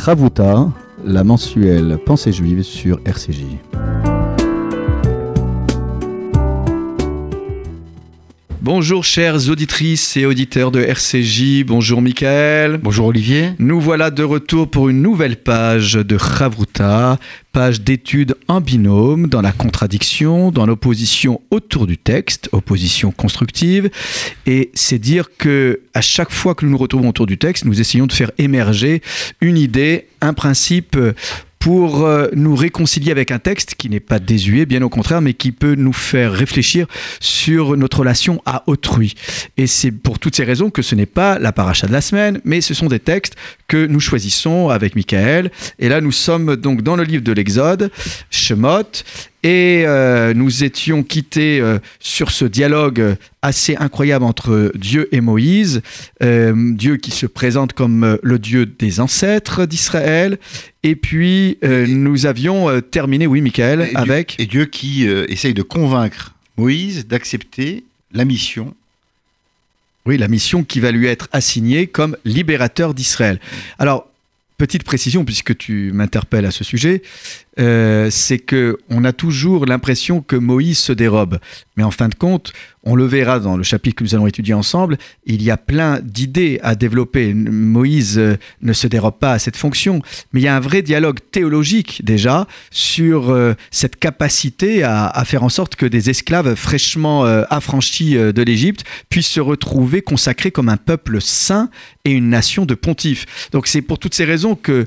Ravuta, la mensuelle Pensée juive sur RCJ. Bonjour chères auditrices et auditeurs de RCJ, bonjour Michael. Bonjour Olivier. Nous voilà de retour pour une nouvelle page de Chavruta, page d'études en binôme, dans la contradiction, dans l'opposition autour du texte, opposition constructive. Et c'est dire que à chaque fois que nous nous retrouvons autour du texte, nous essayons de faire émerger une idée, un principe pour euh, nous réconcilier avec un texte qui n'est pas désuet, bien au contraire, mais qui peut nous faire réfléchir sur notre relation à autrui. Et c'est pour toutes ces raisons que ce n'est pas la paracha de la semaine, mais ce sont des textes que nous choisissons avec Michael. Et là, nous sommes donc dans le livre de l'Exode, Shemot, et euh, nous étions quittés euh, sur ce dialogue assez incroyable entre Dieu et Moïse, euh, Dieu qui se présente comme le Dieu des ancêtres d'Israël. Et puis nous avions terminé, oui, Michael, avec... et Dieu qui essaye de convaincre Moïse d'accepter la mission oui, la mission qui va lui être assignée comme libérateur d'Israël. Alors, petite précision, puisque tu m'interpelles à ce sujet, euh, c'est que on a toujours l'impression que Moïse se dérobe. Mais en fin de compte, on le verra dans le chapitre que nous allons étudier ensemble, il y a plein d'idées à développer. Moïse euh, ne se dérobe pas à cette fonction, mais il y a un vrai dialogue théologique déjà sur euh, cette capacité à, faire en sorte que des esclaves fraîchement affranchis de l'Égypte puissent se retrouver consacrés comme un peuple saint et une nation de pontifes. Donc c'est pour toutes ces raisons que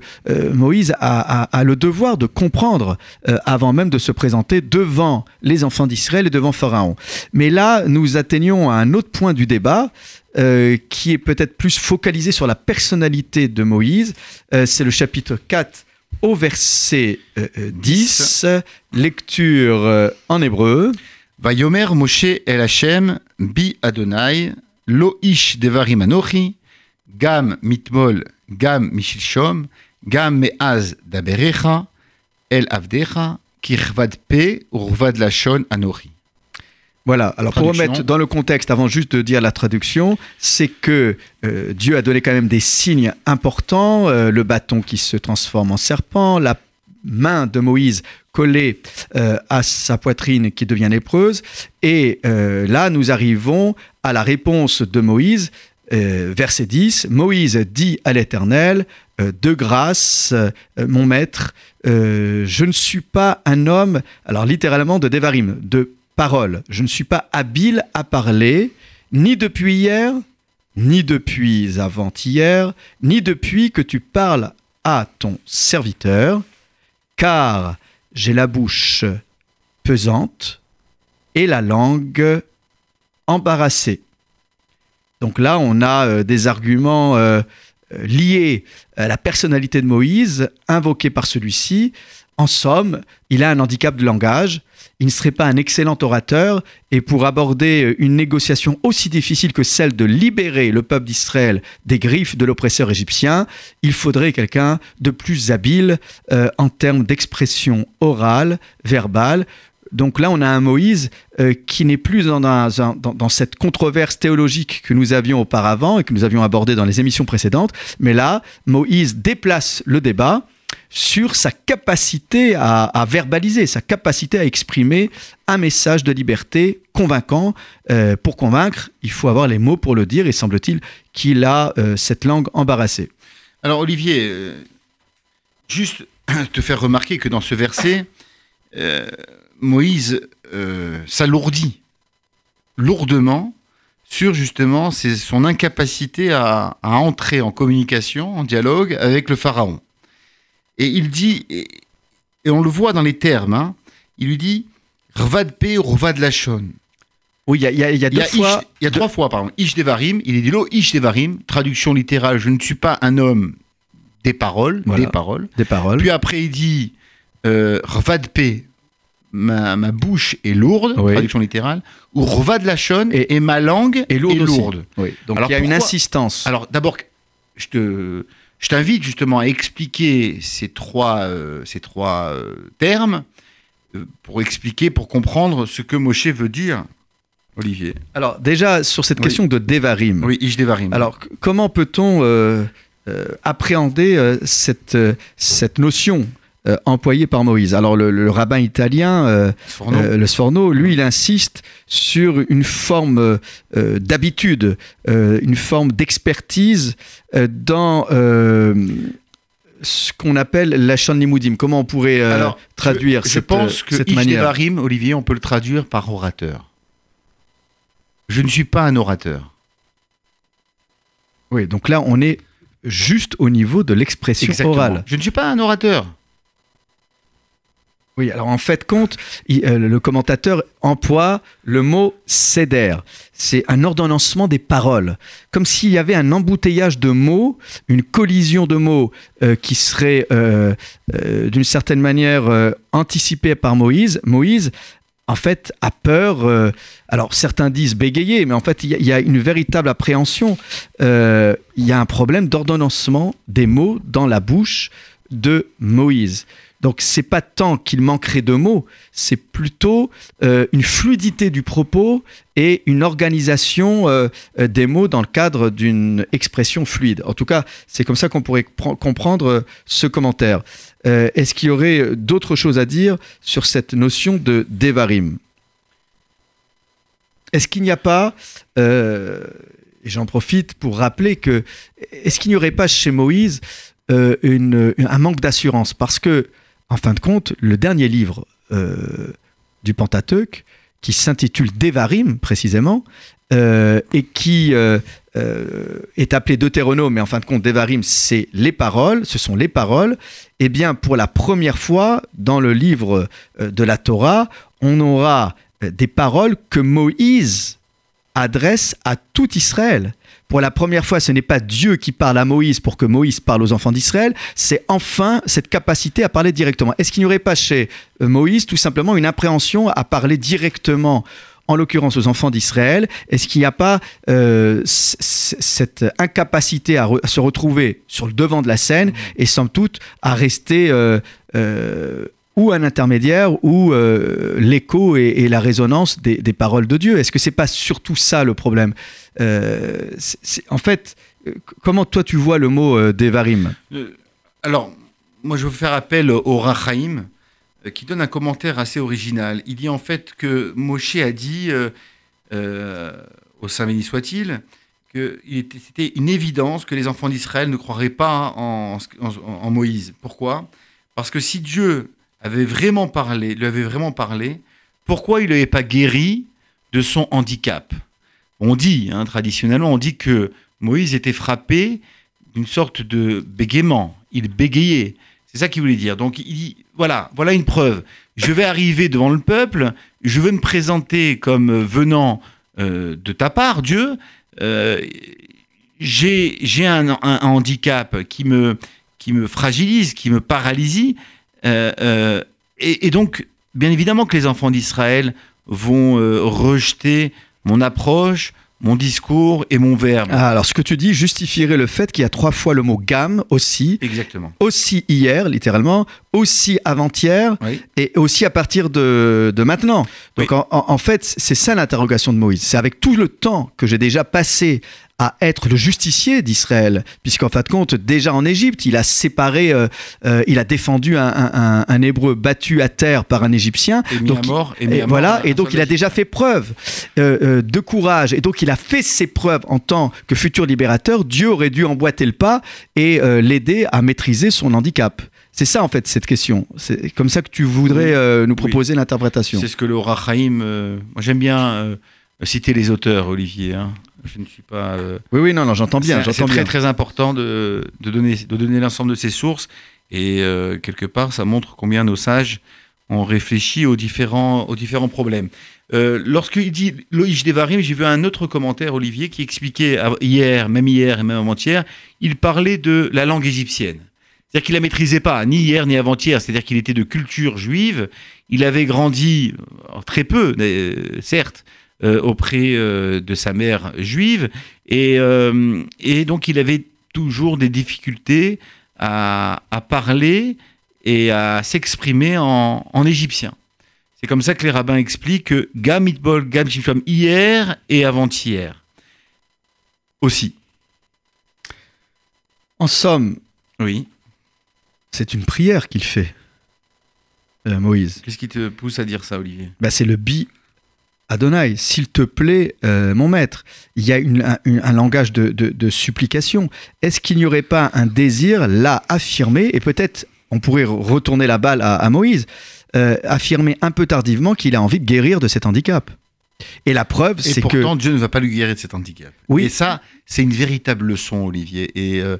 Moïse a, le devoir de comprendre euh, avant même de se présenter devant les enfants d'Israël et devant Pharaon. Mais là, nous atteignons à un autre point du débat. Euh, qui est peut-être plus focalisé sur la personnalité de Moïse. Euh, c'est le chapitre 4 au verset 10, lecture en hébreu. Vayomer Moshe El Hashem bi Adonai lo ish devarim anochi gam mitmol gam mishilshom gam meaz daberecha El Avdecha, Kirvad Pe, Urvad Lachon Anori. Voilà, alors pour remettre dans le contexte, avant juste de dire la traduction, c'est que euh, Dieu a donné quand même des signes importants, euh, le bâton qui se transforme en serpent, la main de Moïse collée euh, à sa poitrine qui devient lépreuse, et là nous arrivons à la réponse de Moïse, verset 10, Moïse dit à l'Éternel, de grâce, mon maître, je ne suis pas un homme, alors littéralement de Devarim, de parole. Je ne suis pas habile à parler, ni depuis hier, ni depuis avant-hier, ni depuis que tu parles à ton serviteur, car j'ai la bouche pesante et la langue embarrassée. Donc là, on a euh, des arguments euh, euh, lié à la personnalité de Moïse, invoqué par celui-ci. En somme, il a un handicap de langage, il ne serait pas un excellent orateur, et pour aborder une négociation aussi difficile que celle de libérer le peuple d'Israël des griffes de l'oppresseur égyptien, il faudrait quelqu'un de plus habile euh, en termes d'expression orale, verbale, donc là, on a un Moïse euh, qui n'est plus dans, cette controverse théologique que nous avions auparavant et que nous avions abordé dans les émissions précédentes. Mais là, Moïse déplace le débat sur sa capacité à, verbaliser, sa capacité à exprimer un message de liberté convaincant. Euh, pour convaincre, il faut avoir les mots pour le dire et semble-t-il qu'il a euh, cette langue embarrassée. Alors Olivier, juste te faire remarquer que dans ce verset, Moïse euh, s'alourdit lourdement sur justement son incapacité à, entrer en communication, en dialogue avec le Pharaon. Et il dit, et, on le voit dans les termes, hein, il lui dit Rvad Pe, Rvad Lachon. Oui, il y a, y a, deux fois. Il y a trois fois, pardon. Ish Devarim, il est dit lo Ish Devarim, traduction littérale, je ne suis pas un homme des paroles, des paroles. Des paroles. Puis après, il dit euh, Rvad Pe, ma, bouche est lourde, traduction littérale, ou reva de la chaune et, ma langue est lourde. Donc il y a une insistance. Alors d'abord, je te, je t'invite justement à expliquer ces trois, euh, ces trois euh, termes euh, pour expliquer, pour comprendre ce que Moshe veut dire. Olivier. Alors déjà sur cette question de Devarim. Oui, Ish Devarim. Alors comment peut-on appréhender cette, cette notion employée par Moïse. Alors le, rabbin italien, le Sforno, lui, il insiste sur une forme d'habitude, une forme d'expertise dans ce qu'on appelle la Limoudim. Comment on pourrait euh, traduire je, cette, pense que cette manière Olivier, on peut le traduire par orateur. Je ne suis pas un orateur. Oui, donc là, on est juste au niveau de l'expression orale. Je ne suis pas un orateur. Oui, alors en fait, compte, euh, le commentateur emploie le mot céder. C'est un ordonnancement des paroles, comme s'il y avait un embouteillage de mots, une collision de mots euh, qui serait euh, d'une certaine manière anticipée par Moïse. Moïse, en fait, a peur. alors certains disent bégayer, mais en fait, il y, a une véritable appréhension. il y a un problème d'ordonnancement des mots dans la bouche de Moïse. Donc c'est pas tant qu'il manquerait de mots, c'est plutôt euh, une fluidité du propos et une organisation euh, euh, des mots dans le cadre d'une expression fluide. En tout cas, c'est comme ça qu'on pourrait comprendre ce commentaire. Est-ce qu'il y aurait d'autres choses à dire sur cette notion de Devarim? Est-ce qu'il n'y a pas, et j'en profite pour rappeler que, est-ce qu'il n'y aurait pas chez Moïse un manque d'assurance? Parce que en fin de compte, le dernier livre euh, du Pentateuque, qui s'intitule Devarim précisément, euh, et qui euh, est appelé Deutéronome, mais en fin de compte, Devarim, c'est les paroles, ce sont les paroles, et eh bien pour la première fois dans le livre de la Torah, on aura des paroles que Moïse adresse à tout Israël. Pour la première fois, ce n'est pas Dieu qui parle à Moïse pour que Moïse parle aux enfants d'Israël, c'est enfin cette capacité à parler directement. Est-ce qu'il n'y aurait pas chez euh, Moïse tout simplement une appréhension à parler directement en l'occurrence aux enfants d'Israël, est-ce qu'il n'y a pas euh, cette incapacité à, se retrouver sur le devant de la scène et somme toute à rester euh, ou un intermédiaire ou euh, l'écho et, la résonance des, paroles de Dieu. Est-ce que c'est pas surtout ça le problème? Euh, En fait, comment toi tu vois le mot euh, Devarim? Alors, moi je veux faire appel au Rachaim qui donne un commentaire assez original. Il dit en fait que Moshe a dit, au Saint béni soit-il, que c'était une évidence que les enfants d'Israël ne croiraient pas en Moïse. Pourquoi? Parce que si Dieu avait vraiment parlé, lui avait vraiment parlé, pourquoi il n'avait pas guéri de son handicap On dit, hein, traditionnellement, on dit que Moïse était frappé d'une sorte de bégaiement. Il bégayait. C'est ça qu'il voulait dire. Donc il dit, voilà, voilà une preuve. Je vais arriver devant le peuple, je vais me présenter comme venant euh, de ta part, Dieu. Euh, j'ai un, handicap qui me, qui me fragilise, qui me paralyse, euh, euh, et, donc, bien évidemment que les enfants d'Israël vont euh, rejeter mon approche, mon discours et mon verbe. Ah, alors, ce que tu dis justifierait le fait qu'il y a trois fois le mot gamme aussi. Exactement. Aussi hier, littéralement, aussi avant-hier, et aussi à partir de, maintenant. Donc, en, fait, c'est ça l'interrogation de Moïse. C'est avec tout le temps que j'ai déjà passé à être le justicier d'Israël, puisqu'en fin de compte, déjà en Égypte, il a séparé, euh, euh, il a défendu un, hébreu battu à terre par un Égyptien. Et donc, à mort, et, voilà, et donc il a déjà fait preuve euh, de courage, et donc il a fait ses preuves en tant que futur libérateur. Dieu aurait dû emboîter le pas et l'aider à maîtriser son handicap. C'est ça en fait cette question. C'est comme ça que tu voudrais nous proposer l'interprétation. C'est ce que le Rachaim. moi j'aime bien citer les auteurs, Olivier. Hein. Je ne suis pas. Euh, oui, oui, non, non, j'entends bien. C'est très, très important de, de, donner, de donner l'ensemble de ces sources. Et euh, quelque part, ça montre combien nos sages ont réfléchi aux différents, aux différents problèmes. Euh, Lorsqu'il dit Loïch Devarim, j'ai vu un autre commentaire, Olivier, qui expliquait hier, même hier et même avant-hier, il parlait de la langue égyptienne. C'est-à-dire qu'il la maîtrisait pas, ni hier ni avant-hier. C'est-à-dire qu'il était de culture juive. Il avait grandi très peu, certes, euh, auprès euh, de sa mère juive. Et, euh, et, donc il avait toujours des difficultés à, à parler et à s'exprimer en, en, égyptien. C'est comme ça que les rabbins expliquent que Gam Itbol, Gam hier et avant-hier aussi. En somme, oui. c'est une prière qu'il fait, euh, Moïse. Qu'est-ce qui te pousse à dire ça, Olivier? Bah, C'est le bi Adonai, s'il te plaît, euh, mon maître. Il y a un, langage de, supplication. Est-ce qu'il n'y aurait pas un désir là affirmé, et peut-être on pourrait retourner la balle à, Moïse, euh, affirmer un peu tardivement qu'il a envie de guérir de cet handicap? Et la preuve, c'est que. pourtant, Dieu ne va pas lui guérir de cet handicap. Oui. Et ça, c'est une véritable leçon, Olivier. Et euh,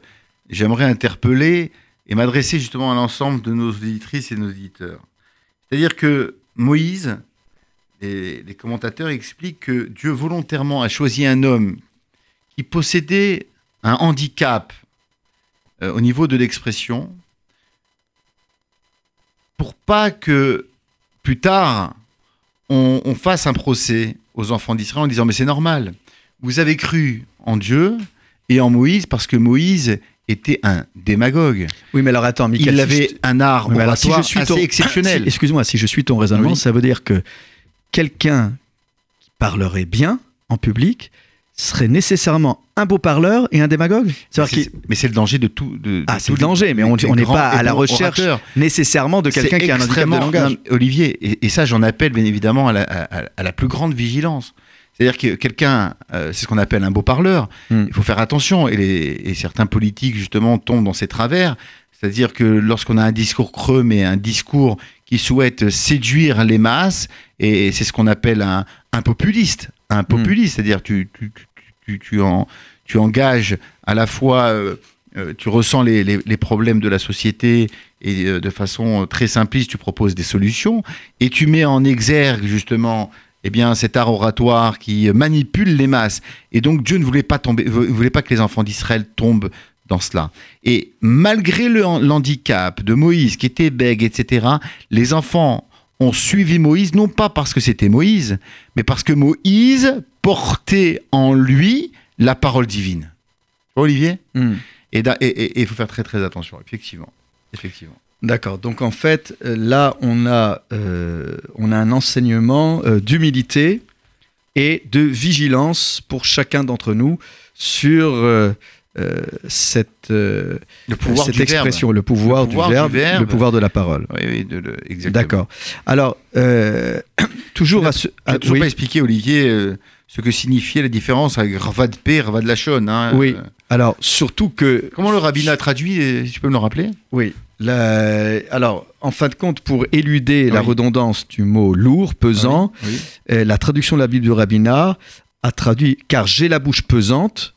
j'aimerais interpeller et m'adresser justement à l'ensemble de nos auditrices et nos auditeurs. C'est-à-dire que Moïse, et les commentateurs expliquent que Dieu volontairement a choisi un homme qui possédait un handicap euh, au niveau de l'expression pour pas que plus tard on, fasse un procès aux enfants d'Israël en disant mais c'est normal, vous avez cru en Dieu et en Moïse parce que Moïse était un démagogue. Oui, mais alors attends, Michael, il avait un art oratoire assez exceptionnel. Excuse-moi, si je suis ton raisonnement, ça veut dire que quelqu'un qui parlerait bien en public serait nécessairement un beau parleur et un démagogue Mais c'est le danger de tout. De, ah, c'est le danger, mais on n'est pas à la recherche nécessairement de quelqu'un qui a un handicap de langage. Olivier, et, ça j'en appelle bien évidemment à la, plus grande vigilance. C'est-à-dire que quelqu'un, euh, c'est ce qu'on appelle un beau parleur, hmm. il faut faire attention, et, certains politiques justement tombent dans ces travers, c'est-à-dire que lorsqu'on a un discours creux, mais un discours qui souhaite séduire les masses, et c'est ce qu'on appelle un, un populiste, un hmm. populiste, c'est-à-dire tu, tu, tu, tu, en, tu engages à la fois, euh, euh, tu ressens les, les, problèmes de la société et euh, de façon très simpliste, tu proposes des solutions et tu mets en exergue justement eh bien, cet art oratoire qui manipule les masses. Et donc Dieu ne voulait pas, tomber, voulait pas que les enfants d'Israël tombent dans cela. Et malgré le, handicap de Moïse, qui était bègue, etc., les enfants ont suivi Moïse, non pas parce que c'était Moïse, mais parce que Moïse portait en lui la parole divine. Olivier hmm. Et il faut faire très très attention, effectivement. effectivement. D'accord. Donc en fait, euh, là, on a, euh, on a un enseignement euh, d'humilité et de vigilance pour chacun d'entre nous sur cette, le pouvoir cette expression, le pouvoir, du, verbe, le pouvoir de la parole. Oui, oui exactement. D'accord. Alors, toujours à ce... toujours pas expliqué, Olivier ce que signifiait la différence avec Ravad P Ravad Lachon. Hein. Oui, alors surtout que... Comment le rabbinat traduit, si tu peux me le rappeler? Oui, alors en fin de compte, pour éluder la redondance du mot lourd, pesant, euh, la traduction de la Bible du rabbinat a traduit « car j'ai la bouche pesante »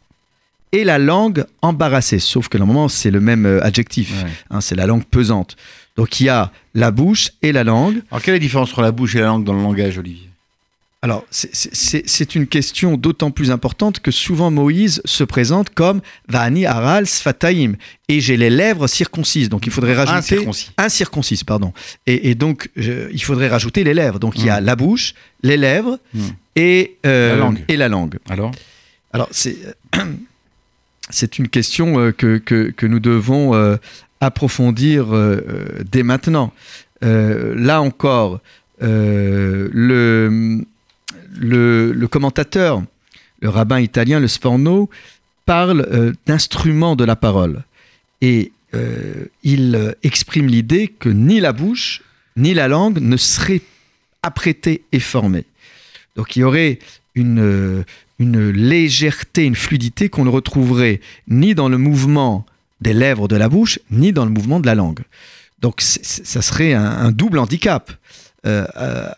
et la langue embarrassée. Sauf que moment, c'est le même euh, adjectif, hein, c'est la langue pesante. Donc il y a la bouche et la langue. Alors quelle est la différence entre la bouche et la langue dans le langage, Olivier? Alors, c'est une question d'autant plus importante que souvent Moïse se présente comme Vani Aral Sfataim et j'ai les lèvres circoncises. Donc, il faudrait rajouter. Un circoncis. pardon. Et, donc, il faudrait rajouter les lèvres. Donc, il y a hmm. la bouche, les lèvres hmm. et, euh, la langue. et la langue. Alors? Alors, c'est une question euh, que, que, nous devons euh, approfondir dès maintenant. là encore, le commentateur, le rabbin italien, le Sforno, parle euh, d'instrument de la parole. Et euh, il exprime l'idée que ni la bouche, ni la langue ne seraient apprêtées et formées. Donc il y aurait une, une légèreté, une fluidité qu'on ne retrouverait ni dans le mouvement des lèvres de la bouche, ni dans le mouvement de la langue. Donc ça serait un, double handicap euh,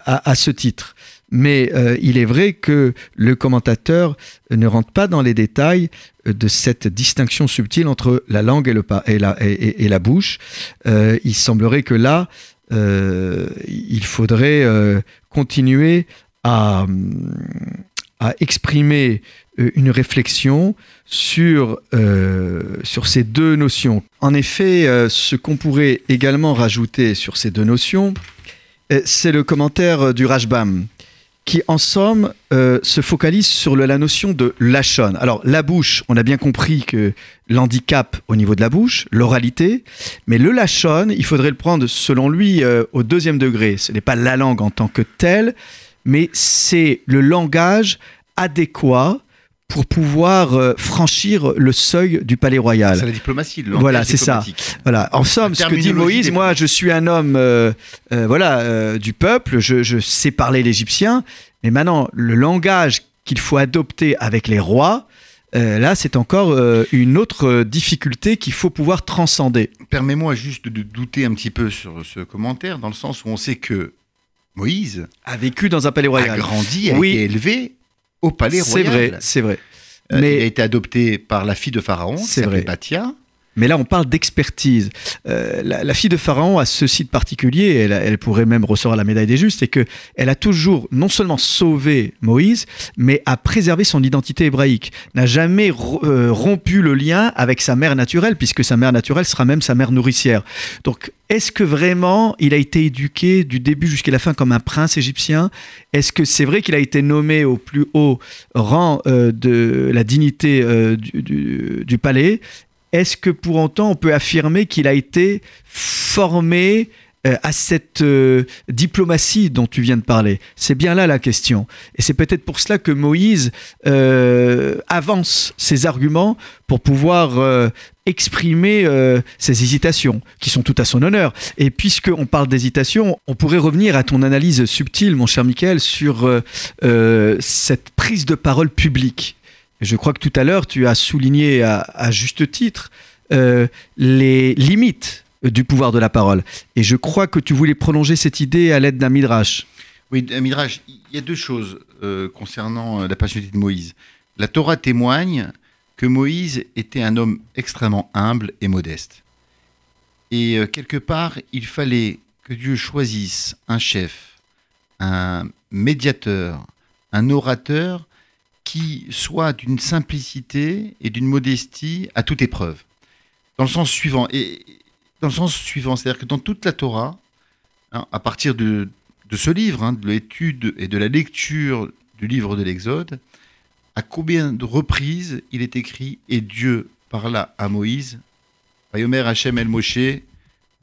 à, ce titre. Mais euh, il est vrai que le commentateur ne rentre pas dans les détails euh, de cette distinction subtile entre la langue et, le, et, la, et, la, bouche. Euh, il semblerait que là, il faudrait continuer à, à, exprimer une réflexion sur, sur ces deux notions. En effet, ce qu'on pourrait également rajouter sur ces deux notions, c'est le commentaire du Rajbam qui en somme euh, se focalise sur la notion de lachon. Alors la bouche, on a bien compris que l'handicap au niveau de la bouche, l'oralité, mais le lachon, il faudrait le prendre selon lui euh, au deuxième degré. Ce n'est pas la langue en tant que telle, mais c'est le langage adéquat pour pouvoir euh, franchir le seuil du palais royal. C'est la diplomatie. Voilà, c'est ça. Voilà. En somme, ce que dit Moïse, moi, je suis un homme, euh, euh, voilà, du peuple. Je, je sais parler l'égyptien, mais maintenant, le langage qu'il faut adopter avec les rois, là, c'est encore une autre difficulté qu'il faut pouvoir transcender. Permets-moi juste de douter un petit peu sur ce commentaire, dans le sens où on sait que Moïse a vécu dans un palais royal, a grandi, a été élevé au palais royal. C'est vrai, c'est vrai. Euh, Mais il a été adopté par la fille de Pharaon, c'est vrai. Mais là, on parle d'expertise. Euh, la, fille de Pharaon a ce site particulier, elle, pourrait même recevoir la médaille des justes, c'est qu'elle a toujours non seulement sauvé Moïse, mais a préservé son identité hébraïque, n'a jamais euh, rompu le lien avec sa mère naturelle, puisque sa mère naturelle sera même sa mère nourricière. Donc, est-ce que vraiment il a été éduqué du début jusqu'à la fin comme un prince égyptien? Est-ce que c'est vrai qu'il a été nommé au plus haut rang euh, de la dignité du palais? Est-ce que pour autant on peut affirmer qu'il a été formé euh, à cette euh, diplomatie dont tu viens de parler? C'est bien là la question. Et c'est peut-être pour cela que Moïse euh, avance ses arguments pour pouvoir exprimer ses hésitations, qui sont tout à son honneur. Et puisqu'on parle d'hésitation, on pourrait revenir à ton analyse subtile, mon cher Michael, sur cette prise de parole publique. Je crois que tout à l'heure, tu as souligné à, juste titre euh, les limites du pouvoir de la parole. Et je crois que tu voulais prolonger cette idée à l'aide d'un midrash. Oui, un midrash. Il y a deux choses euh, concernant euh, la personnalité de Moïse. La Torah témoigne que Moïse était un homme extrêmement humble et modeste. Et quelque part, il fallait que Dieu choisisse un chef, un médiateur, un orateur qui soit d'une simplicité et d'une modestie à toute épreuve. Dans le sens suivant, et dans le sens suivant, c'est-à-dire que dans toute la Torah, hein, à partir de, ce livre, hein, de l'étude et de la lecture du livre de l'Exode, à combien de reprises il est écrit et Dieu parla à Moïse, Vayomer Hachem el Moshe,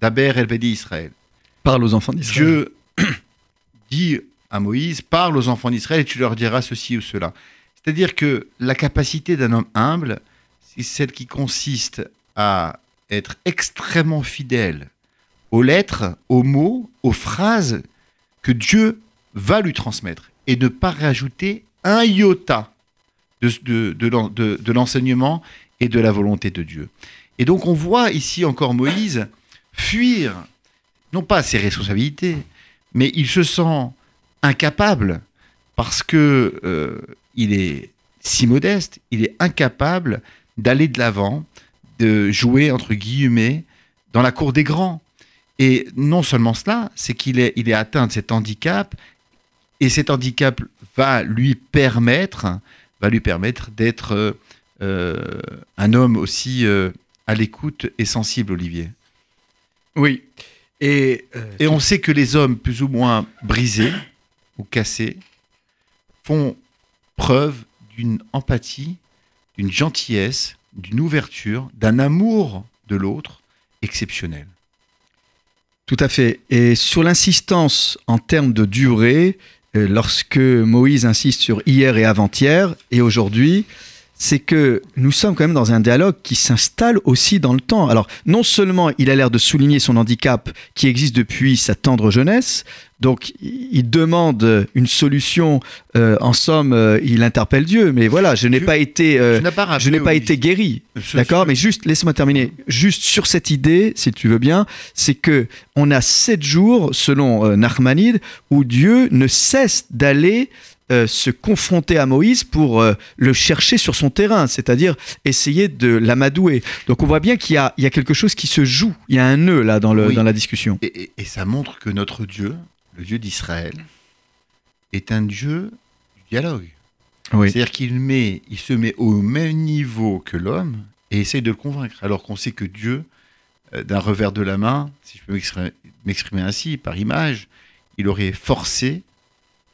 Daber el Bedi Israël. Parle aux enfants d'Israël. Dieu dit à Moïse, parle aux enfants d'Israël et tu leur diras ceci ou cela. C'est-à-dire que la capacité d'un homme humble, c'est celle qui consiste à être extrêmement fidèle aux lettres, aux mots, aux phrases que Dieu va lui transmettre et ne pas rajouter un iota de, l'enseignement et de la volonté de Dieu. Et donc on voit ici encore Moïse fuir, non pas ses responsabilités, mais il se sent incapable parce que euh, il est si modeste, il est incapable d'aller de l'avant, de jouer entre guillemets dans la cour des grands. Et non seulement cela, c'est qu'il est, il est atteint de cet handicap, et cet handicap va lui permettre, va lui permettre d'être euh, un homme aussi euh, à l'écoute et sensible, Olivier. Oui. Et, et on sait que les hommes plus ou moins brisés ou cassés font preuve d'une empathie, d'une gentillesse, d'une ouverture, d'un amour de l'autre exceptionnel. Tout à fait. Et sur l'insistance en termes de durée, euh, lorsque Moïse insiste sur hier et avant-hier et aujourd'hui, c'est que nous sommes quand même dans un dialogue qui s'installe aussi dans le temps. Alors, non seulement il a l'air de souligner son handicap qui existe depuis sa tendre jeunesse, donc il demande une solution. Euh, en somme, euh, il interpelle Dieu. Mais voilà, je n'ai pas été, euh, je n'ai pas été guéri, d'accord. Mais juste, laisse-moi terminer. Juste sur cette idée, si tu veux bien, c'est que on a sept jours, selon Nachmanide, où Dieu ne cesse d'aller euh, se confronter à Moïse pour euh, le chercher sur son terrain, c'est-à-dire essayer de l'amadouer. Donc on voit bien qu'il y, a, quelque chose qui se joue, il y a un nœud là dans, le, dans la discussion. Et, ça montre que notre Dieu, le Dieu d'Israël, est un Dieu du dialogue. C'est-à-dire qu'il met, il se met au même niveau que l'homme et essaye de le convaincre, alors qu'on sait que Dieu, euh, d'un revers de la main, si je peux m'exprimer ainsi, par image, il aurait forcé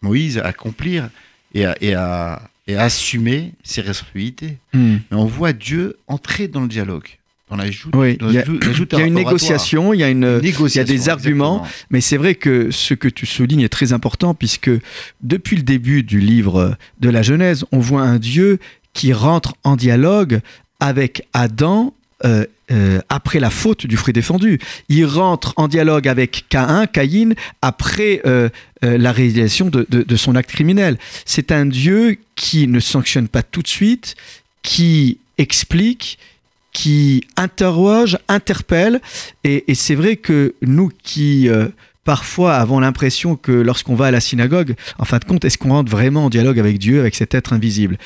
Moïse à accomplir et à, assumer ses responsabilités. Hmm. Mais on voit Dieu entrer dans le dialogue. Dans la joute, il y a, une négociation, il y a, une, il y a des arguments, mais c'est vrai que ce que tu soulignes est très important puisque depuis le début du livre de la Genèse, on voit un Dieu qui rentre en dialogue avec Adam euh, euh, après la faute du fruit défendu. Il rentre en dialogue avec Caïn, Caïn après euh, la réalisation de, son acte criminel. C'est un Dieu qui ne sanctionne pas tout de suite, qui explique, qui interroge, interpelle. Et c'est vrai que nous qui parfois avons l'impression que lorsqu'on va à la synagogue, en fin de compte, est-ce qu'on rentre vraiment en dialogue avec Dieu, avec cet être invisible?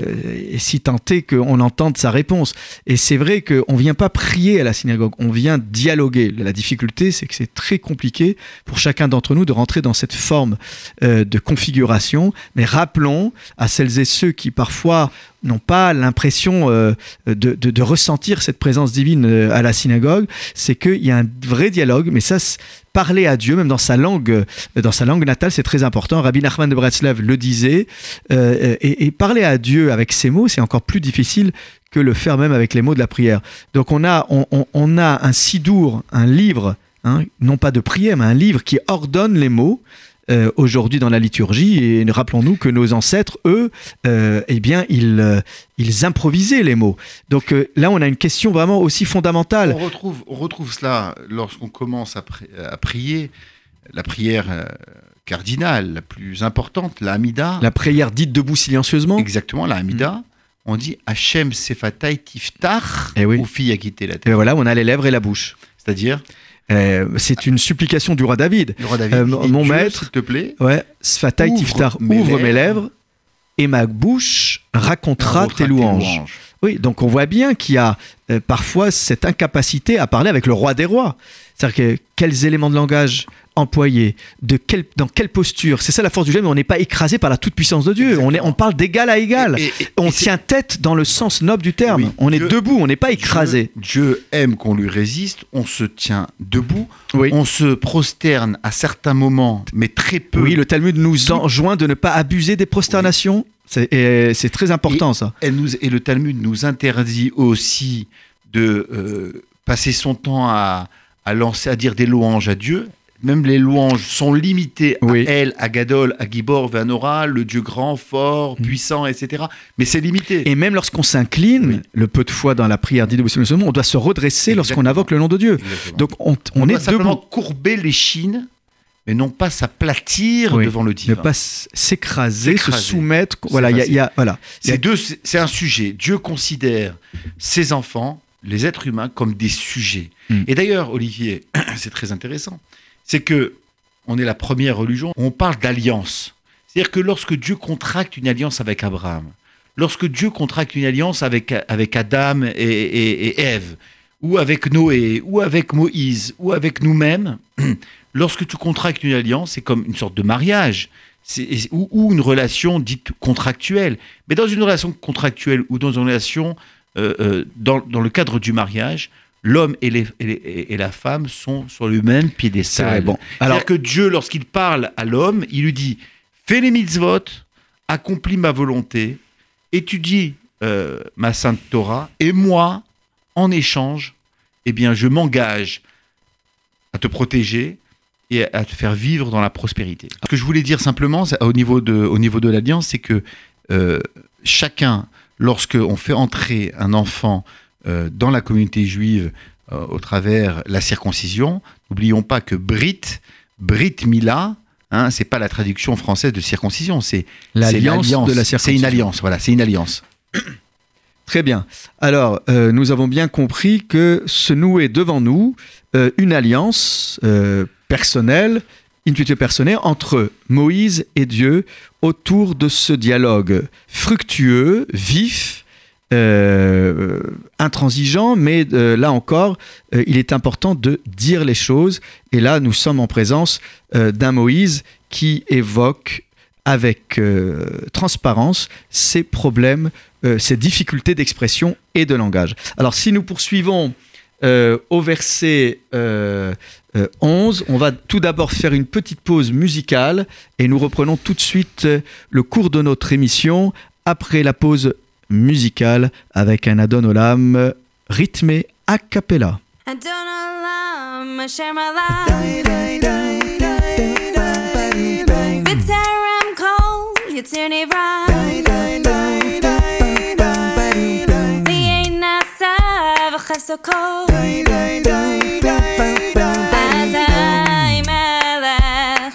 Euh, Et si tant est qu'on entende sa réponse. Et c'est vrai qu'on ne vient pas prier à la synagogue, on vient dialoguer. La difficulté, c'est que c'est très compliqué pour chacun d'entre nous de rentrer dans cette forme euh, de configuration. Mais rappelons à celles et ceux qui parfois n'ont pas l'impression euh, de, ressentir cette présence divine à la synagogue, c'est qu'il y a un vrai dialogue, mais ça, parler à Dieu, même dans sa langue, euh, dans sa langue natale, c'est très important. Rabbi Nachman de Bretzlav le disait. Euh, et, parler à Dieu avec ces mots, c'est encore plus difficile que le faire même avec les mots de la prière. Donc on a, on, a un sidour, un livre, hein, non pas de prière, mais un livre qui ordonne les mots. Euh, aujourd'hui dans la liturgie. Et rappelons-nous que nos ancêtres, eux, euh, eh bien, ils, euh, ils improvisaient les mots. Donc là, on a une question vraiment aussi fondamentale. On retrouve, on retrouve cela lorsqu'on commence à, à, prier, la prière cardinale, la plus importante, la Hamida. La prière dite debout silencieusement. Exactement, la Hamida. Mm. On dit Hachem Sefatai Tiftar, eh oui. ou fille a quitté la tête. Et voilà, on a les lèvres et la bouche. C'est-à-dire euh, c'est une supplication du roi David. Euh, mon maître, s'il te plaît, ouais, Sfatai Tiftar, ouvre mes lèvres et ma bouche racontera, tes, louanges. Oui, donc on voit bien qu'il y a euh, parfois cette incapacité à parler avec le roi des rois. C'est-à-dire que quels éléments de langage employer, de quel, dans quelle posture. C'est ça la force du mais on n'est pas écrasé par la toute-puissance de Dieu. On, est, on parle d'égal à égal. on tient tête dans le sens noble du terme. on est debout, on n'est pas écrasé. Dieu, aime qu'on lui résiste, on se tient debout, on se prosterne à certains moments, mais très peu. Oui, le Talmud nous enjoint de ne pas abuser des prosternations. C'est très important ça. Elle nous, et le Talmud nous interdit aussi de euh, passer son temps à, à lancer, à dire des louanges à Dieu même les louanges sont limitées à elle, à Gadol, à Gibor, Vanora, le Dieu grand, fort, mm. puissant, etc. Mais c'est limité. Et même lorsqu'on s'incline, le peu de fois dans la prière dit on doit se redresser lorsqu'on invoque le nom de Dieu. Donc on, on, est simplement courber les chines mais non pas s'aplatir devant le divin. Ne pas s'écraser, se soumettre. Voilà, il y, a, voilà. C'est deux, c'est un sujet. Dieu considère ses enfants, les êtres humains, comme des sujets. Mm. Et d'ailleurs, Olivier, c'est très intéressant c'est que on est la première religion, on parle d'alliance. C'est-à-dire que lorsque Dieu contracte une alliance avec Abraham, lorsque Dieu contracte une alliance avec, avec Adam et, Ève, ou avec Noé, ou avec Moïse, ou avec nous-mêmes, lorsque tu contractes une alliance, c'est comme une sorte de mariage, ou, une relation dite contractuelle. Mais dans une relation contractuelle ou dans une relation euh, euh, dans, dans, le cadre du mariage, l'homme et, et, la femme sont sur le même piédestal. Bon. C'est-à-dire que Dieu, lorsqu'il parle à l'homme, il lui dit Fais les mitzvot, accomplis ma volonté, étudie euh, ma sainte Torah, et moi, en échange, eh bien, je m'engage à te protéger et à te faire vivre dans la prospérité. Ce que je voulais dire simplement au niveau de, au niveau de l'alliance, c'est que euh, chacun, lorsqu'on fait entrer un enfant dans la communauté juive euh, au travers la circoncision. N'oublions pas que Brit, Brit Mila, hein, c'est pas la traduction française de circoncision, c'est l'alliance de la circoncision. C'est une alliance, voilà, c'est une alliance. Très bien. Alors, euh, nous avons bien compris que se nouait devant nous une alliance personnelle, intuitive personnelle, entre Moïse et Dieu autour de ce dialogue fructueux, vif, euh, intransigeant, mais euh, là encore, euh, il est important de dire les choses. Et là, nous sommes en présence d'un Moïse qui évoque avec transparence ses problèmes, ses difficultés d'expression et de langage. Alors, si nous poursuivons au verset 11, on va tout d'abord faire une petite pause musicale et nous reprenons tout de suite le cours de notre émission après la pause musicale avec un Adonolam rythmé a cappella. Adonolam, you turn it right. The ain't not sav so cold. As I melech.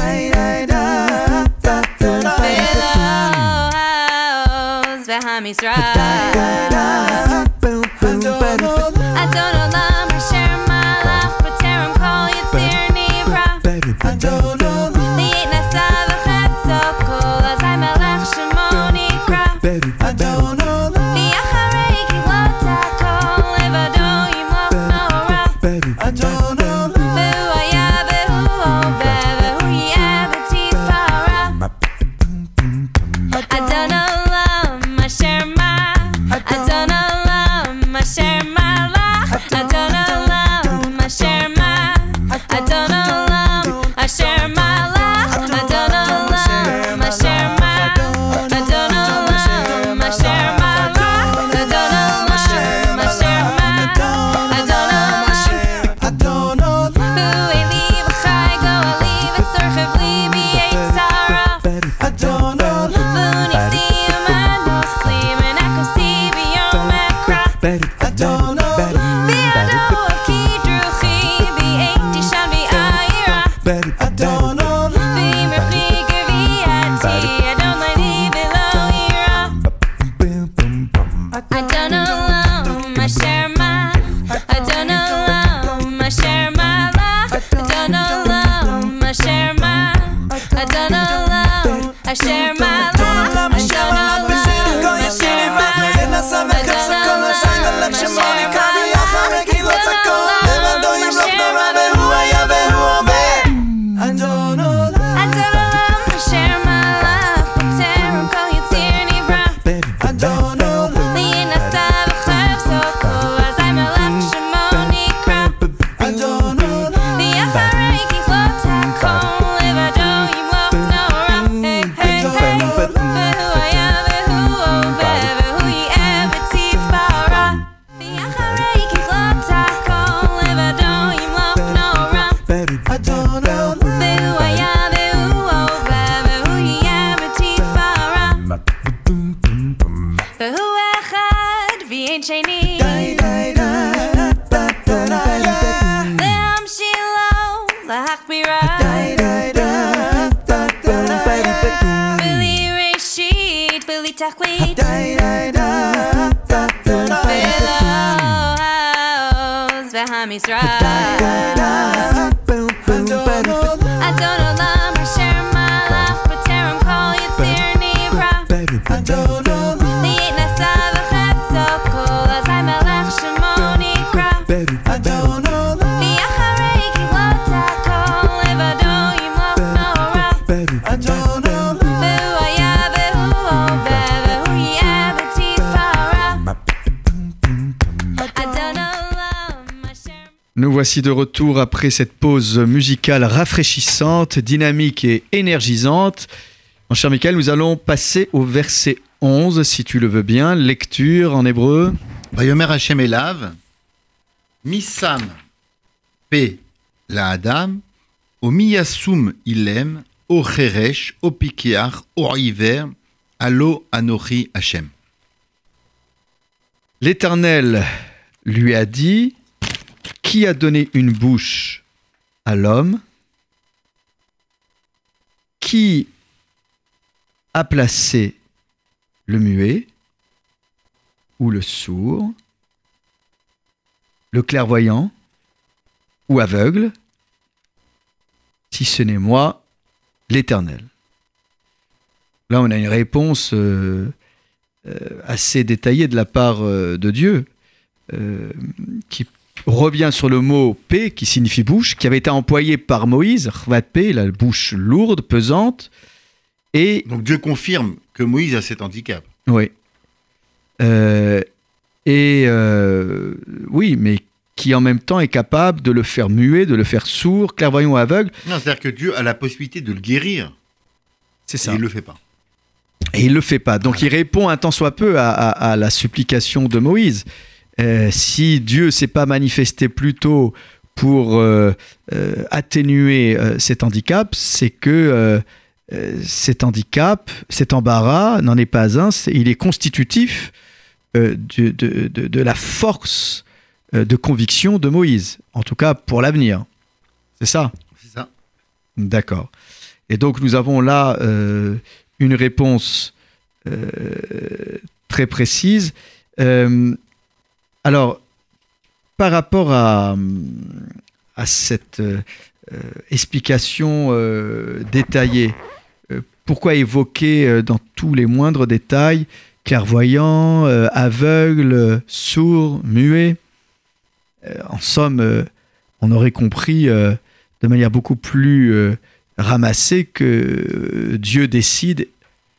mommy's right. I don't know. cuita, cuita. know love. Adonalama, share my life, but Tarum call you Tierney, bruh. I don't know. Voici de retour après cette pause musicale rafraîchissante, dynamique et énergisante. Mon cher Michael, nous allons passer au verset 11, si tu le veux bien. Lecture en hébreu. Vayomer Hashem Elav, P la Adam, O Miyasum Ilem, O Cheresh, Allo Anochi Hashem. L'Éternel lui a dit, Qui a donné une bouche à l'homme Qui a placé le muet ou le sourd, le clairvoyant ou aveugle, si ce n'est moi, l'Éternel? Là, on a une réponse euh, euh, assez détaillée de la part euh, de Dieu, qui revient sur le mot P qui signifie bouche, qui avait été employé par Moïse, Chvat P, la bouche lourde, pesante. Et Donc Dieu confirme que Moïse a cet handicap. Oui. Euh, et euh, oui, mais qui en même temps est capable de le faire muet, de le faire sourd, clairvoyant ou aveugle. Non, c'est-à-dire que Dieu a la possibilité de le guérir. C'est Et il le fait pas. Et il le fait pas. Donc il répond un tant soit peu à, à- à la supplication de Moïse. Euh, si Dieu s'est pas manifesté plus tôt pour euh, euh, atténuer cet handicap, c'est que cet handicap, cet embarras n'en est pas un, il est constitutif de, de- de- de la force de conviction de Moïse, en tout cas pour l'avenir. C'est ça? C'est ça. D'accord. Et donc nous avons là une réponse très précise. Alors, par rapport à, cette euh, euh, explication euh, détaillée, pourquoi évoquer dans tous les moindres détails clairvoyant, aveugle, sourd, muet En somme, on aurait compris de manière beaucoup plus ramassée que Dieu décide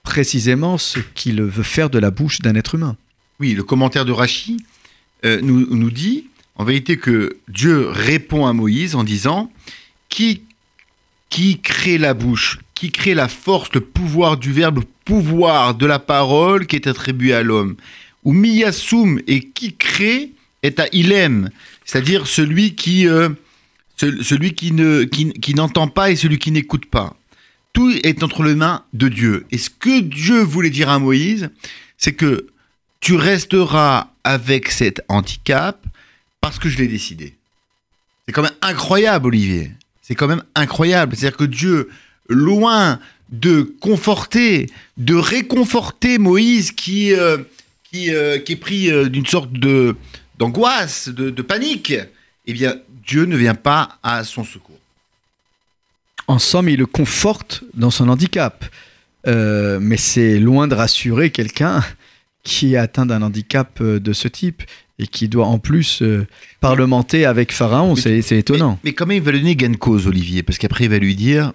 précisément ce qu'il veut faire de la bouche d'un être humain. Oui, le commentaire de Rachi euh, nous, nous dit en vérité que Dieu répond à Moïse en disant qui, qui crée la bouche, qui crée la force, le pouvoir du verbe, le pouvoir de la parole qui est attribué à l'homme. Ou miyasum et qui crée est à ilem, c'est-à-dire celui qui, euh, ce- celui qui ne qui n'entend pas et celui qui n'écoute pas. Tout est entre les mains de Dieu. Et ce que Dieu voulait dire à Moïse, c'est que tu resteras avec cet handicap parce que je l'ai décidé. C'est quand même incroyable, Olivier. C'est quand même incroyable. C'est-à-dire que Dieu, loin de conforter, de réconforter Moïse qui, euh, euh, qui est pris euh, d'une sorte de d'angoisse, de, de panique, eh bien, Dieu ne vient pas à son secours. En somme, il le conforte dans son handicap. Mais c'est loin de rassurer quelqu'un qui est atteint d'un handicap euh, de ce type et qui doit en plus euh, parlementer avec Pharaon. C'est étonnant. Mais, même, il va lui donner gain de cause, Olivier, parce qu'après, il va lui dire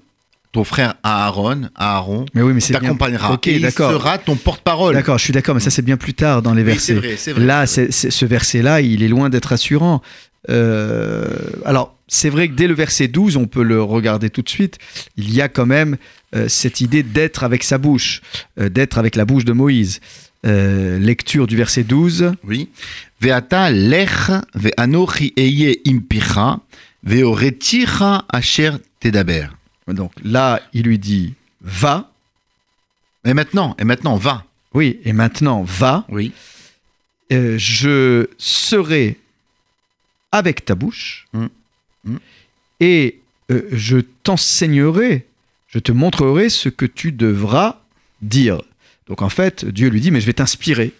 ton frère Aaron, Aaron, Mais oui, t'accompagnera. Et il sera ton porte-parole. D'accord, je suis d'accord, mais ça c'est bien plus tard dans les Oui, c'est versets. vrai, c'est vrai. Là, ce verset-là, il est loin d'être rassurant. Euh, alors, c'est vrai que dès le verset 12, on peut le regarder tout de suite, il y a quand même euh, cette idée d'être avec sa bouche, d'être avec la bouche de Moïse. Euh, lecture du verset 12. Oui. Veata lech ve'anochi eye impicha ve'oreticha asher tedaber. Donc là, il lui dit va. Et maintenant, et maintenant, va. Oui, et maintenant va. Oui. Euh, je serai avec ta bouche Mm. Mm. et euh, je t'enseignerai, je te montrerai ce que tu devras dire. Donc en fait, Dieu lui dit, mais je vais t'inspirer.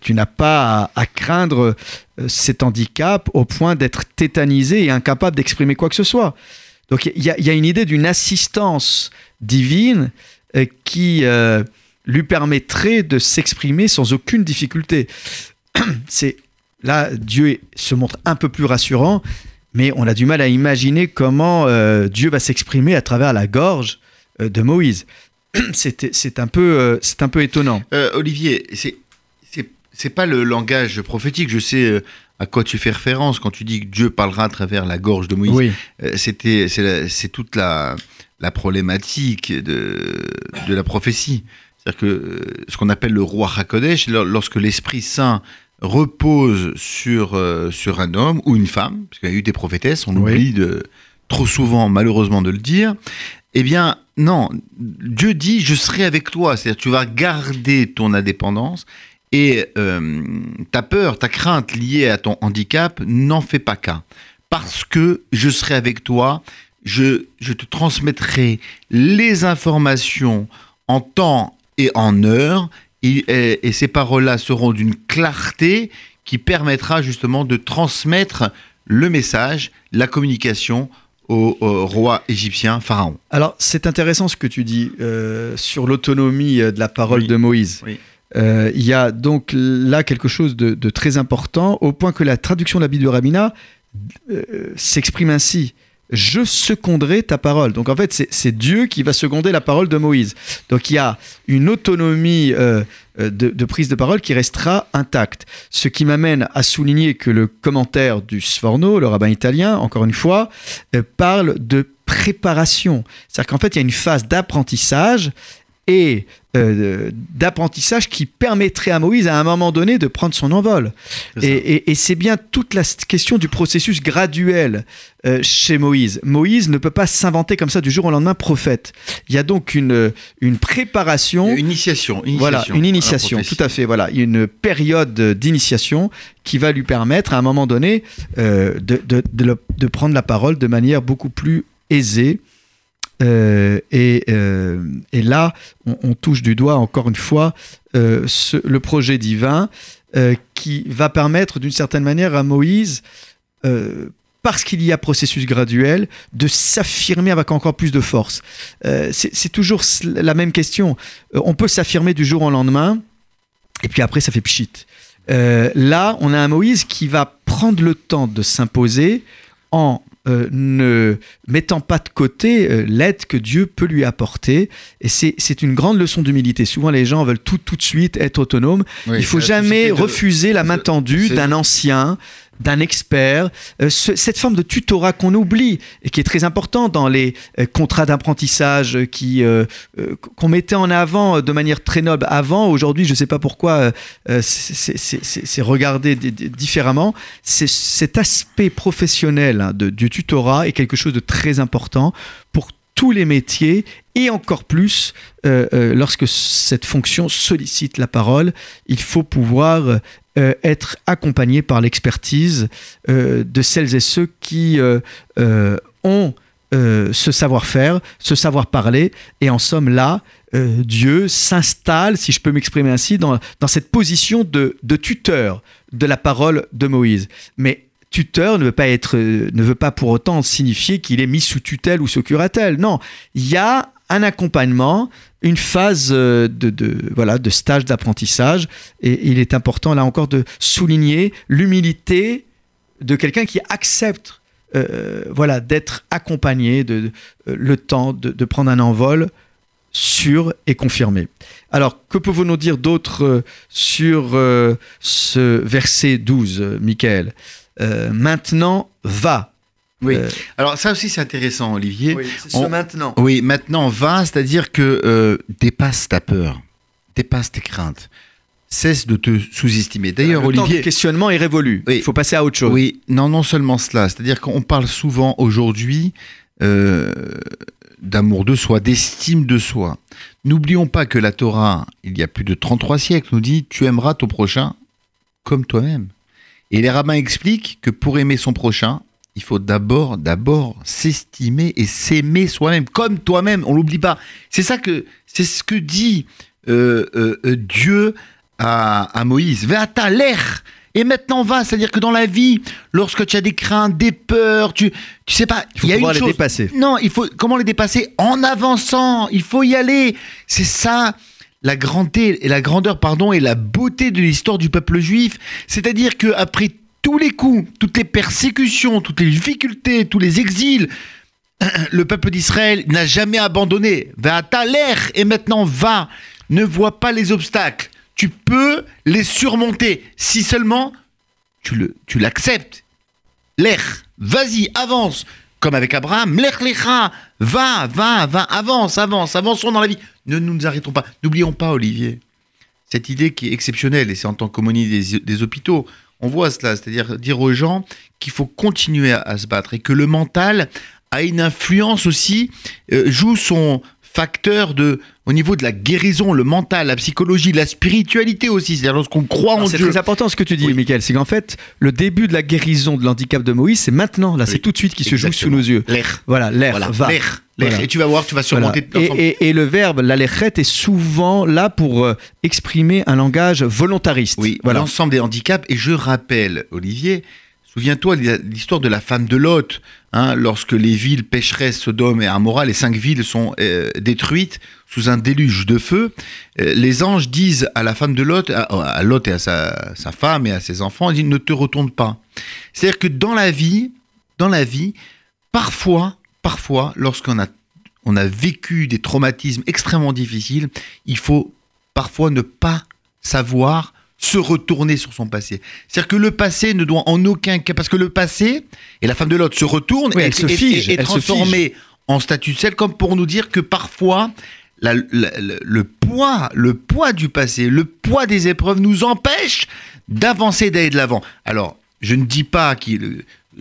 Tu n'as pas à, craindre euh, cet handicap au point d'être tétanisé et incapable d'exprimer quoi que ce soit. Donc il y, a- une idée d'une assistance divine euh, qui euh, lui permettrait de s'exprimer sans aucune difficulté. Là Dieu se montre un peu plus rassurant, mais on a du mal à imaginer comment Dieu va s'exprimer à travers la gorge de Moïse. C'est un peu euh, c'est un peu étonnant. Euh, Olivier, c'est c'est pas le langage prophétique. Je sais euh, à quoi tu fais référence quand tu dis que Dieu parlera à travers la gorge de Moïse. Oui, C'était c'est toute la la problématique de de la prophétie. C'est-à-dire que ce qu'on appelle le roi Hakodesh, lor- lorsque l'Esprit Saint repose sur sur un homme ou une femme, parce qu'il y a eu des prophétesses, on Oui. oublie de trop souvent malheureusement de le dire. Eh bien, non, Dieu dit je serai avec toi, c'est-à-dire tu vas garder ton indépendance et euh, ta peur, ta crainte liée à ton handicap, n'en fais pas cas. Parce que je serai avec toi, je, te transmettrai les informations en temps et en heure, et- et ces paroles-là seront d'une clarté qui permettra justement de transmettre le message, la communication au, au roi égyptien Pharaon. Alors, c'est intéressant ce que tu dis euh, sur l'autonomie euh, de la parole Oui. de Moïse. Oui. Euh, il y a donc là quelque chose de, de très important, au point que la traduction de la Bible de Rabina euh, s'exprime ainsi. Je seconderai ta parole. Donc en fait, c'est- Dieu qui va seconder la parole de Moïse. Donc il y a une autonomie euh, euh, de, de prise de parole qui restera intacte. Ce qui m'amène à souligner que le commentaire du Sforno, le rabbin italien, encore une fois, euh, parle de préparation. C'est-à-dire qu'en fait, il y a une phase d'apprentissage et euh, d'apprentissage qui permettrait à Moïse à un moment donné de prendre son envol. Et, et- et c'est bien toute la question du processus graduel euh, chez Moïse. Moïse ne peut pas s'inventer comme ça du jour au lendemain prophète. Il y a donc une, une préparation. Une initiation, une Voilà, initiation une initiation, tout à fait. Voilà, une période d'initiation qui va lui permettre, à un moment donné, euh, de, de- de le- de prendre la parole de manière beaucoup plus aisée. Euh, et, euh, et là, on, touche du doigt, encore une fois, euh, le projet divin qui va permettre, d'une certaine manière, à Moïse, parce qu'il y a processus graduel, de s'affirmer avec encore plus de force. C'est toujours la même question. On peut s'affirmer du jour au lendemain, et puis après, ça fait pchit. Là, on a un Moïse qui va prendre le temps de s'imposer en euh, ne mettant pas de côté euh, l'aide que Dieu peut lui apporter. Et c'est une grande leçon d'humilité. Souvent, les gens veulent tout tout de suite être autonomes. Oui, Il faut jamais de- refuser la main tendue d'un ancien, d'un expert. Euh, ce- cette forme de tutorat qu'on oublie et qui est très important dans les euh, contrats d'apprentissage qui euh, euh, qu'on mettait en avant de manière très noble avant. Aujourd'hui, je ne sais pas pourquoi c'est- regardé di- di- différemment. Cet aspect professionnel hein, de- du tutorat est quelque chose de très important pour tous les métiers et encore plus lorsque cette fonction sollicite la parole, il faut pouvoir euh, être accompagné par l'expertise euh, de celles et ceux qui euh, ont ce savoir-faire, ce savoir-parler, et en somme là, Dieu s'installe, si je peux m'exprimer ainsi, dans, cette position de, de tuteur de la parole de Moïse. Mais tuteur ne veut pas être, ne veut pas pour autant signifier qu'il est mis sous tutelle ou sous curatelle. Non, il y a un accompagnement, une phase euh, de, voilà, de stage d'apprentissage, et il est important là encore de souligner l'humilité de quelqu'un qui accepte euh, voilà, d'être accompagné, de, euh, le temps de, prendre un envol sûr et confirmé. Alors, que pouvons-nous dire d'autre sur ce verset 12, euh, Michael? Maintenant, va. Oui. Euh, Alors ça aussi c'est intéressant, Olivier. c'est ce maintenant. Oui, maintenant va, c'est-à-dire que euh, dépasse ta peur, dépasse tes craintes, cesse de te sous-estimer. D'ailleurs, le temps Olivier, questionnement est révolu. Oui. Il faut passer à autre chose. Oui, non, non seulement cela. C'est-à-dire qu'on parle souvent aujourd'hui euh, d'amour de soi, d'estime de soi. N'oublions pas que la Torah, il y a plus de 33 siècles, nous dit Tu aimeras ton prochain comme toi-même. Et les rabbins expliquent que pour aimer son prochain, il faut d'abord, d'abord s'estimer et s'aimer soi-même comme toi-même. On l'oublie pas. C'est ça que, c'est ce que dit euh, euh, euh, Dieu à, à Moïse. Va à l'air. Et maintenant va, c'est-à-dire que dans la vie, lorsque tu as des craintes, des peurs, tu, tu sais pas, Il faut y a une les chose. dépasser. Non, il faut comment les dépasser? En avançant. Il faut y aller. C'est ça la grandeur et la grandeur pardon et la beauté de l'histoire du peuple juif. C'est-à-dire que après tous les coups, toutes les persécutions, toutes les difficultés, tous les exils, le peuple d'Israël n'a jamais abandonné. Va à l'air et maintenant va. Ne vois pas les obstacles. Tu peux les surmonter si seulement tu le tu l'acceptes. L'air, vas-y, avance. Comme avec Abraham, l'air lecha, va, va, va, avance, avance, avançons dans la vie. Ne nous arrêtons pas. N'oublions pas, Olivier, cette idée qui est exceptionnelle, et c'est en tant qu'aumônier des hôpitaux, on voit cela, c'est-à-dire dire aux gens qu'il faut continuer à, se battre et que le mental a une influence aussi, euh, joue son facteur de, au niveau de la guérison, le mental, la psychologie, la spiritualité aussi, c'est-à-dire lorsqu'on croit en Alors, C'est Dieu. très important ce que tu dis, Oui. Michael. C'est qu'en fait, le début de la guérison de l'handicap de Moïse, c'est maintenant. Là, c'est tout de suite qui se joue sous nos yeux. L'air. Voilà, l'air Voilà, va. l'air. Voilà. Et tu vas voir, tu vas Voilà. surmonter. Et, et- et le verbe, l'alechet, est souvent là pour euh, exprimer un langage volontariste. Oui, voilà. l'ensemble des handicaps. Et je rappelle, Olivier, souviens-toi de l'histoire de la femme de Lot. hein, lorsque les villes pécheresses Sodome et Amora, les cinq villes sont euh, détruites sous un déluge de feu, euh, les anges disent à la femme de Lot, à, à Lot et à sa, sa femme et à ses enfants, ils disent ne te retourne pas. C'est-à-dire que dans la vie, dans la vie, parfois, parfois, lorsqu'on a on a vécu des traumatismes extrêmement difficiles, il faut parfois ne pas savoir se retourner sur son passé. C'est-à-dire que le passé ne doit en aucun cas, parce que le passé, et la femme de l'autre se retourne Oui, et elle se fige, est- est elle se transformée en statut de sel, comme pour nous dire que parfois, la- la- le, le poids, le poids du passé, le poids des épreuves nous empêche d'avancer, d'aller de l'avant. Alors, je ne dis pas que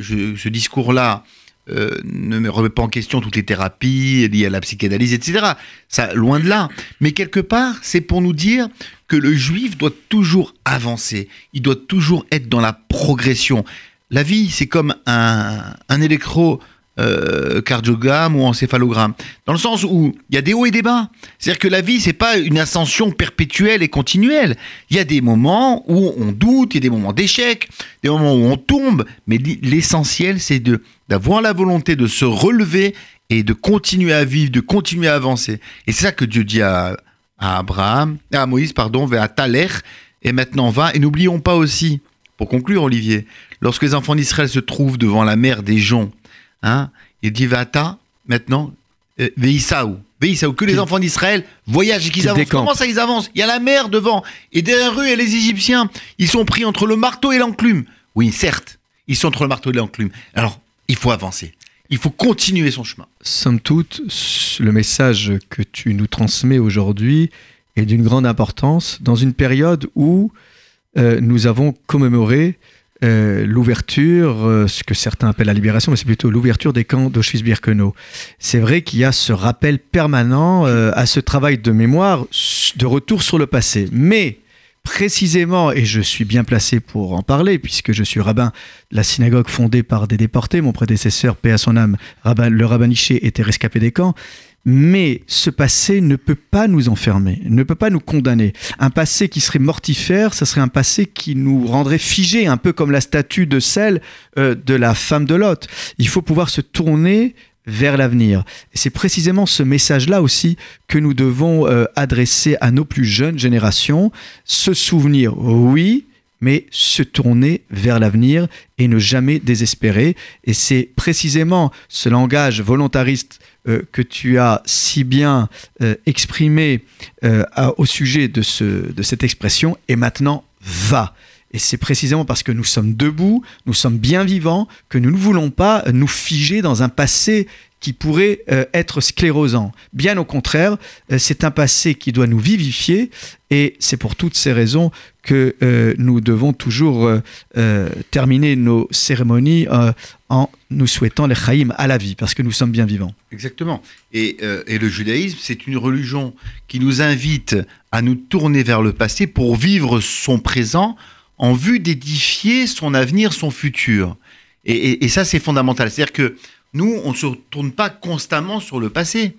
ce discours-là euh, ne me remet pas en question toutes les thérapies liées à la psychanalyse, etc. Ça, loin de là. Mais quelque part, c'est pour nous dire que le juif doit toujours avancer. Il doit toujours être dans la progression. La vie, c'est comme un, un électro euh, cardiogramme ou encéphalogramme. Dans le sens où il y a des hauts et des bas. C'est-à-dire que la vie, c'est pas une ascension perpétuelle et continuelle. Il y a des moments où on doute, il y a des moments d'échec, des moments où on tombe, mais l'essentiel, c'est de d'avoir la volonté de se relever et de continuer à vivre, de continuer à avancer. Et c'est ça que Dieu dit à, à Abraham, à Moïse, pardon, vers Thaler, et maintenant va. Et n'oublions pas aussi, pour conclure, Olivier, lorsque les enfants d'Israël se trouvent devant la mer des joncs, hein, il dit Vata, maintenant, euh, Veïsaou. Veïsaou, que les enfants d'Israël voyagent et qu'ils qui avancent. Comment ça, ils avancent? Il y a la mer devant. Et derrière eux, il y a les Égyptiens. Ils sont pris entre le marteau et l'enclume. Oui, certes, ils sont entre le marteau et l'enclume. Alors, il faut avancer. Il faut continuer son chemin. Somme toute, le message que tu nous transmets aujourd'hui est d'une grande importance dans une période où euh, nous avons commémoré euh, l'ouverture, euh, ce que certains appellent la libération, mais c'est plutôt l'ouverture des camps d'Auschwitz-Birkenau. C'est vrai qu'il y a ce rappel permanent à ce travail de mémoire, de retour sur le passé. Mais précisément, et je suis bien placé pour en parler, puisque je suis rabbin de la synagogue fondée par des déportés, mon prédécesseur, paix à son âme, le rabbin Niché, était rescapé des camps. Mais ce passé ne peut pas nous enfermer, ne peut pas nous condamner. Un passé qui serait mortifère, ça serait un passé qui nous rendrait figés, un peu comme la statue de celle euh, de la femme de Lot. Il faut pouvoir se tourner vers l'avenir. C'est précisément ce message-là aussi que nous devons euh, adresser à nos plus jeunes générations. Se souvenir, oui, mais se tourner vers l'avenir et ne jamais désespérer. Et c'est précisément ce langage volontariste euh, que tu as si bien euh, exprimé au sujet de cette expression. Et maintenant, va. Et c'est précisément parce que nous sommes debout, nous sommes bien vivants, que nous ne voulons pas nous figer dans un passé qui pourrait euh, être sclérosant. Bien au contraire, euh, c'est un passé qui doit nous vivifier et c'est pour toutes ces raisons que euh, nous devons toujours terminer nos cérémonies en nous souhaitant les chaïm à la vie, parce que nous sommes bien vivants. Exactement. Et le judaïsme, c'est une religion qui nous invite à nous tourner vers le passé pour vivre son présent en vue d'édifier son avenir, son futur. Et, ça, c'est fondamental. C'est-à-dire que nous, on ne se tourne pas constamment sur le passé.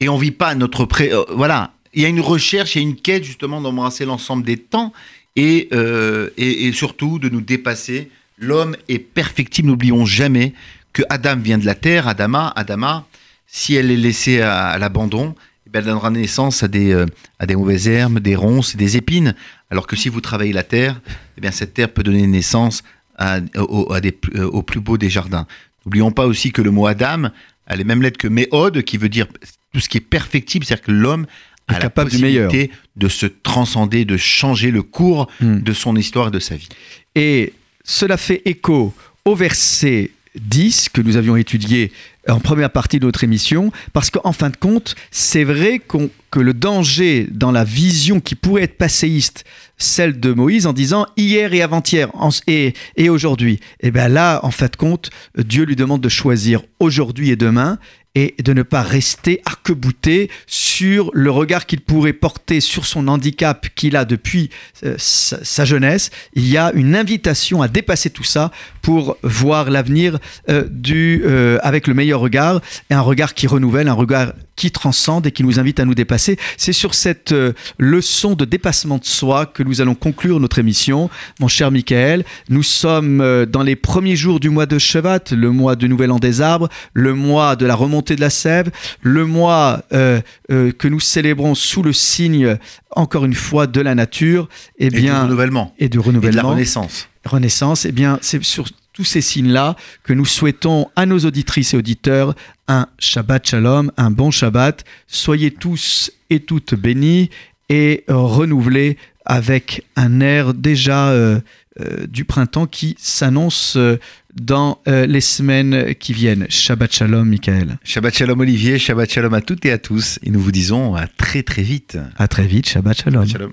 Et on vit pas notre pré... euh, voilà. Il y a une recherche, il y a une quête justement d'embrasser l'ensemble des temps et, euh, et, surtout de nous dépasser. L'homme est perfectible. N'oublions jamais que Adam vient de la terre, Adama, Adama, si elle est laissée à, l'abandon, elle donnera naissance à des, euh, à des mauvaises herbes, des ronces, des épines. Alors que si vous travaillez la terre, eh bien, cette terre peut donner naissance à, au- à des, euh, au plus beau des jardins. N'oublions pas aussi que le mot Adam a les mêmes lettres que Méhod, qui veut dire tout ce qui est perfectible, c'est-à-dire que l'homme a la capable du meilleur. possibilité de se transcender, de changer le cours Hmm. de son histoire et de sa vie. Et cela fait écho au verset 10 que nous avions étudié en première partie de notre émission, parce qu'en fin de compte, c'est vrai que le danger dans la vision qui pourrait être passéiste, celle de Moïse, en disant hier et avant-hier et, et aujourd'hui, et bien là, en fin de compte, Dieu lui demande de choisir aujourd'hui et demain et de ne pas rester arc-bouté sur le regard qu'il pourrait porter sur son handicap qu'il a depuis euh, sa, jeunesse. Il y a une invitation à dépasser tout ça pour voir l'avenir euh, euh, avec le meilleur regard et un regard qui renouvelle, un regard qui transcende et qui nous invite à nous dépasser. C'est sur cette euh, leçon de dépassement de soi que nous allons conclure notre émission. Mon cher Michael, nous sommes euh, dans les premiers jours du mois de Shevat, le mois du Nouvel An des Arbres, le mois de la remontée de la sève, le mois euh, que nous célébrons sous le signe, encore une fois, de la nature eh Et du bien, renouvellement. et de Et de la renouvellement. renaissance. Renaissance, eh bien, c'est sur tous ces signes-là que nous souhaitons à nos auditrices et auditeurs un Shabbat Shalom, un bon Shabbat. Soyez tous et toutes bénis et renouvelés avec un air déjà euh, euh, du printemps qui s'annonce euh, dans les semaines qui viennent. Shabbat Shalom, Michael. Shabbat shalom Olivier, Shabbat shalom à toutes et à tous. Et nous vous disons à très très vite. À très vite, Shabbat Shalom. Shalom.